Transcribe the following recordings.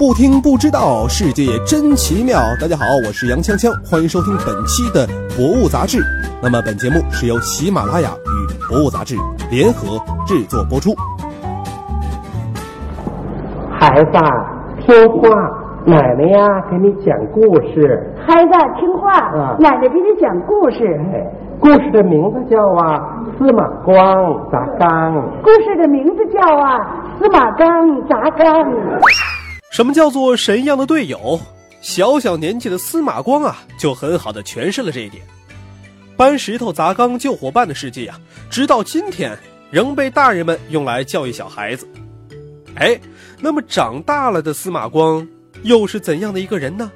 不听不知道，世界真奇妙。大家好，我是杨锵锵，欢迎收听本期的《博物杂志》。那么本节目是由喜马拉雅与《博物杂志》联合制作播出。孩子，听话，奶奶呀，给你讲故事。孩子听话，啊奶奶给你讲故事。哎，故事的名字叫啊司马光砸缸。故事的名字叫啊司马缸砸缸。什么叫做神一样的队友？小小年纪的司马光啊，就很好的诠释了这一点。搬石头砸缸救伙伴的事迹啊，直到今天仍被大人们用来教育小孩子。哎，那么长大了的司马光又是怎样的一个人呢？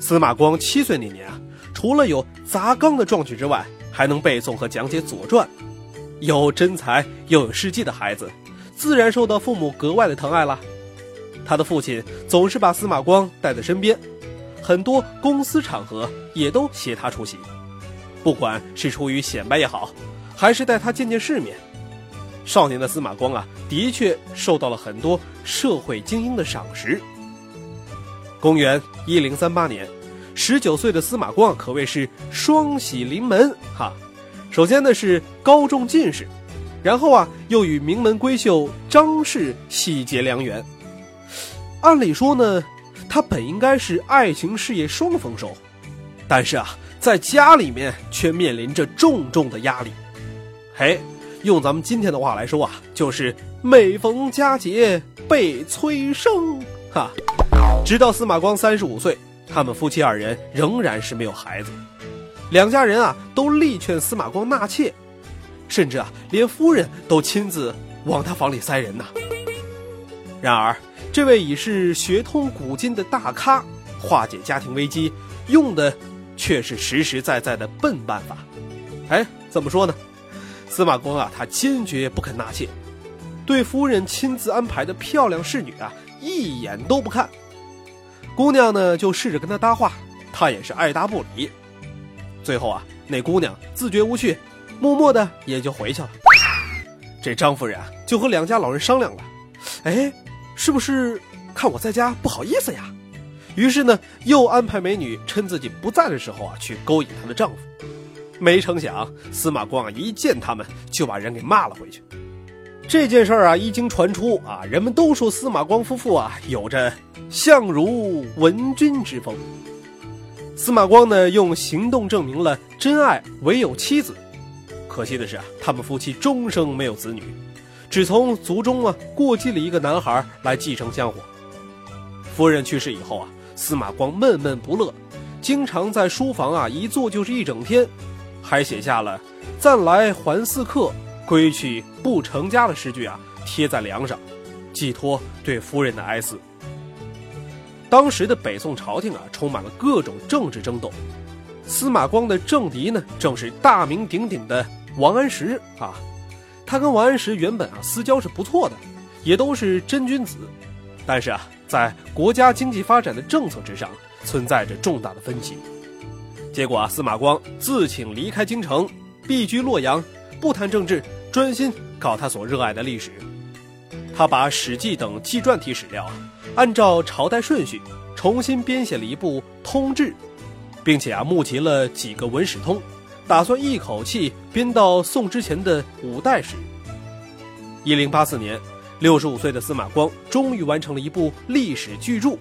司马光七岁那年啊，除了有砸缸的壮举之外，还能背诵和讲解《左传》，有真才又有事迹的孩子，自然受到父母格外的疼爱啦。他的父亲总是把司马光带在身边，很多公司场合也都携他出席。不管是出于显摆也好，还是带他见见世面，少年的司马光啊，的确受到了很多社会精英的赏识。公元一零三八年，十九岁的司马光可谓是双喜临门哈。首先呢是高中进士，然后啊又与名门闺秀张氏喜结良缘。按理说呢，他本应该是爱情事业双丰收，但是啊，在家里面却面临着重重的压力。嘿，用咱们今天的话来说啊，就是每逢佳节倍催生哈。直到司马光三十五岁，他们夫妻二人仍然是没有孩子，两家人啊都力劝司马光纳妾，甚至啊连夫人都亲自往他房里塞人呐。然而，这位已是学通古今的大咖，化解家庭危机用的却是实实在在的笨办法。哎，怎么说呢？司马光啊，他坚决不肯纳妾，对夫人亲自安排的漂亮侍女啊，一眼都不看。姑娘呢，就试着跟他搭话，他也是爱答不理。最后啊，那姑娘自觉无趣，默默的也就回去了。这张夫人啊，就和两家老人商量了，哎。是不是看我在家不好意思呀？于是呢，又安排美女趁自己不在的时候啊，去勾引她的丈夫。没成想，司马光啊一见他们就把人给骂了回去。这件事儿啊一经传出啊，人们都说司马光夫妇啊有着相如文君之风。司马光呢用行动证明了真爱唯有妻子。可惜的是啊，他们夫妻终生没有子女。只从族中啊过继了一个男孩来继承香火。夫人去世以后啊，司马光闷闷不乐，经常在书房啊一坐就是一整天，还写下了“暂来还似客，归去不成家”的诗句啊，贴在梁上，寄托对夫人的哀思。当时的北宋朝廷啊，充满了各种政治争斗，司马光的政敌呢，正是大名鼎鼎的王安石啊。他跟王安石原本啊私交是不错的，也都是真君子，但是啊，在国家经济发展的政策之上存在着重大的分歧。结果啊，司马光自请离开京城，避居洛阳，不谈政治，专心搞他所热爱的历史。他把《史记》等纪传体史料啊，按照朝代顺序重新编写了一部《通志》，并且啊，募集了几个文史通。打算一口气编到宋之前的五代史。一零八四年，六十五岁的司马光终于完成了一部历史巨著，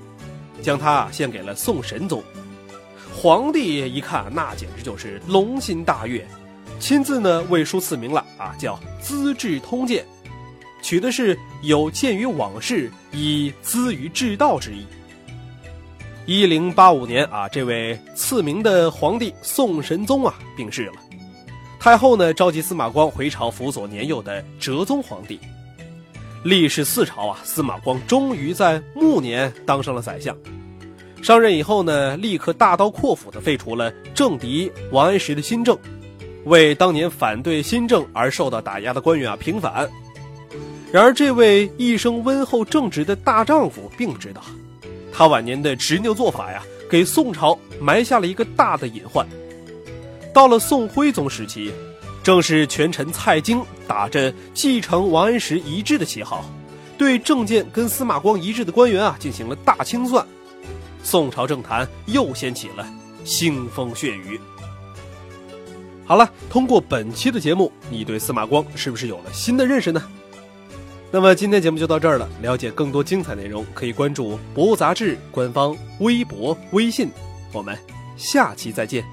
将它献给了宋神宗。皇帝一看，那简直就是龙心大悦，亲自呢为书赐名了啊，叫《资治通鉴》，取的是有鉴于往事，以资于治道之意。一零八五年啊，这位赐名的皇帝宋神宗啊病逝了。太后呢召集司马光回朝辅佐年幼的哲宗皇帝。历时四朝啊，司马光终于在暮年当上了宰相。上任以后呢，立刻大刀阔斧地废除了政敌王安石的新政，为当年反对新政而受到打压的官员啊平反。然而，这位一生温厚正直的大丈夫并不知道。他晚年的执拗做法呀，给宋朝埋下了一个大的隐患。到了宋徽宗时期，正是权臣蔡京打着继承王安石遗志的旗号，对政见跟司马光一致的官员啊进行了大清算，宋朝政坛又掀起了腥风血雨。好了，通过本期的节目，你对司马光是不是有了新的认识呢？那么今天节目就到这儿了。了解更多精彩内容，可以关注《博物杂志》官方微博、微信。我们下期再见。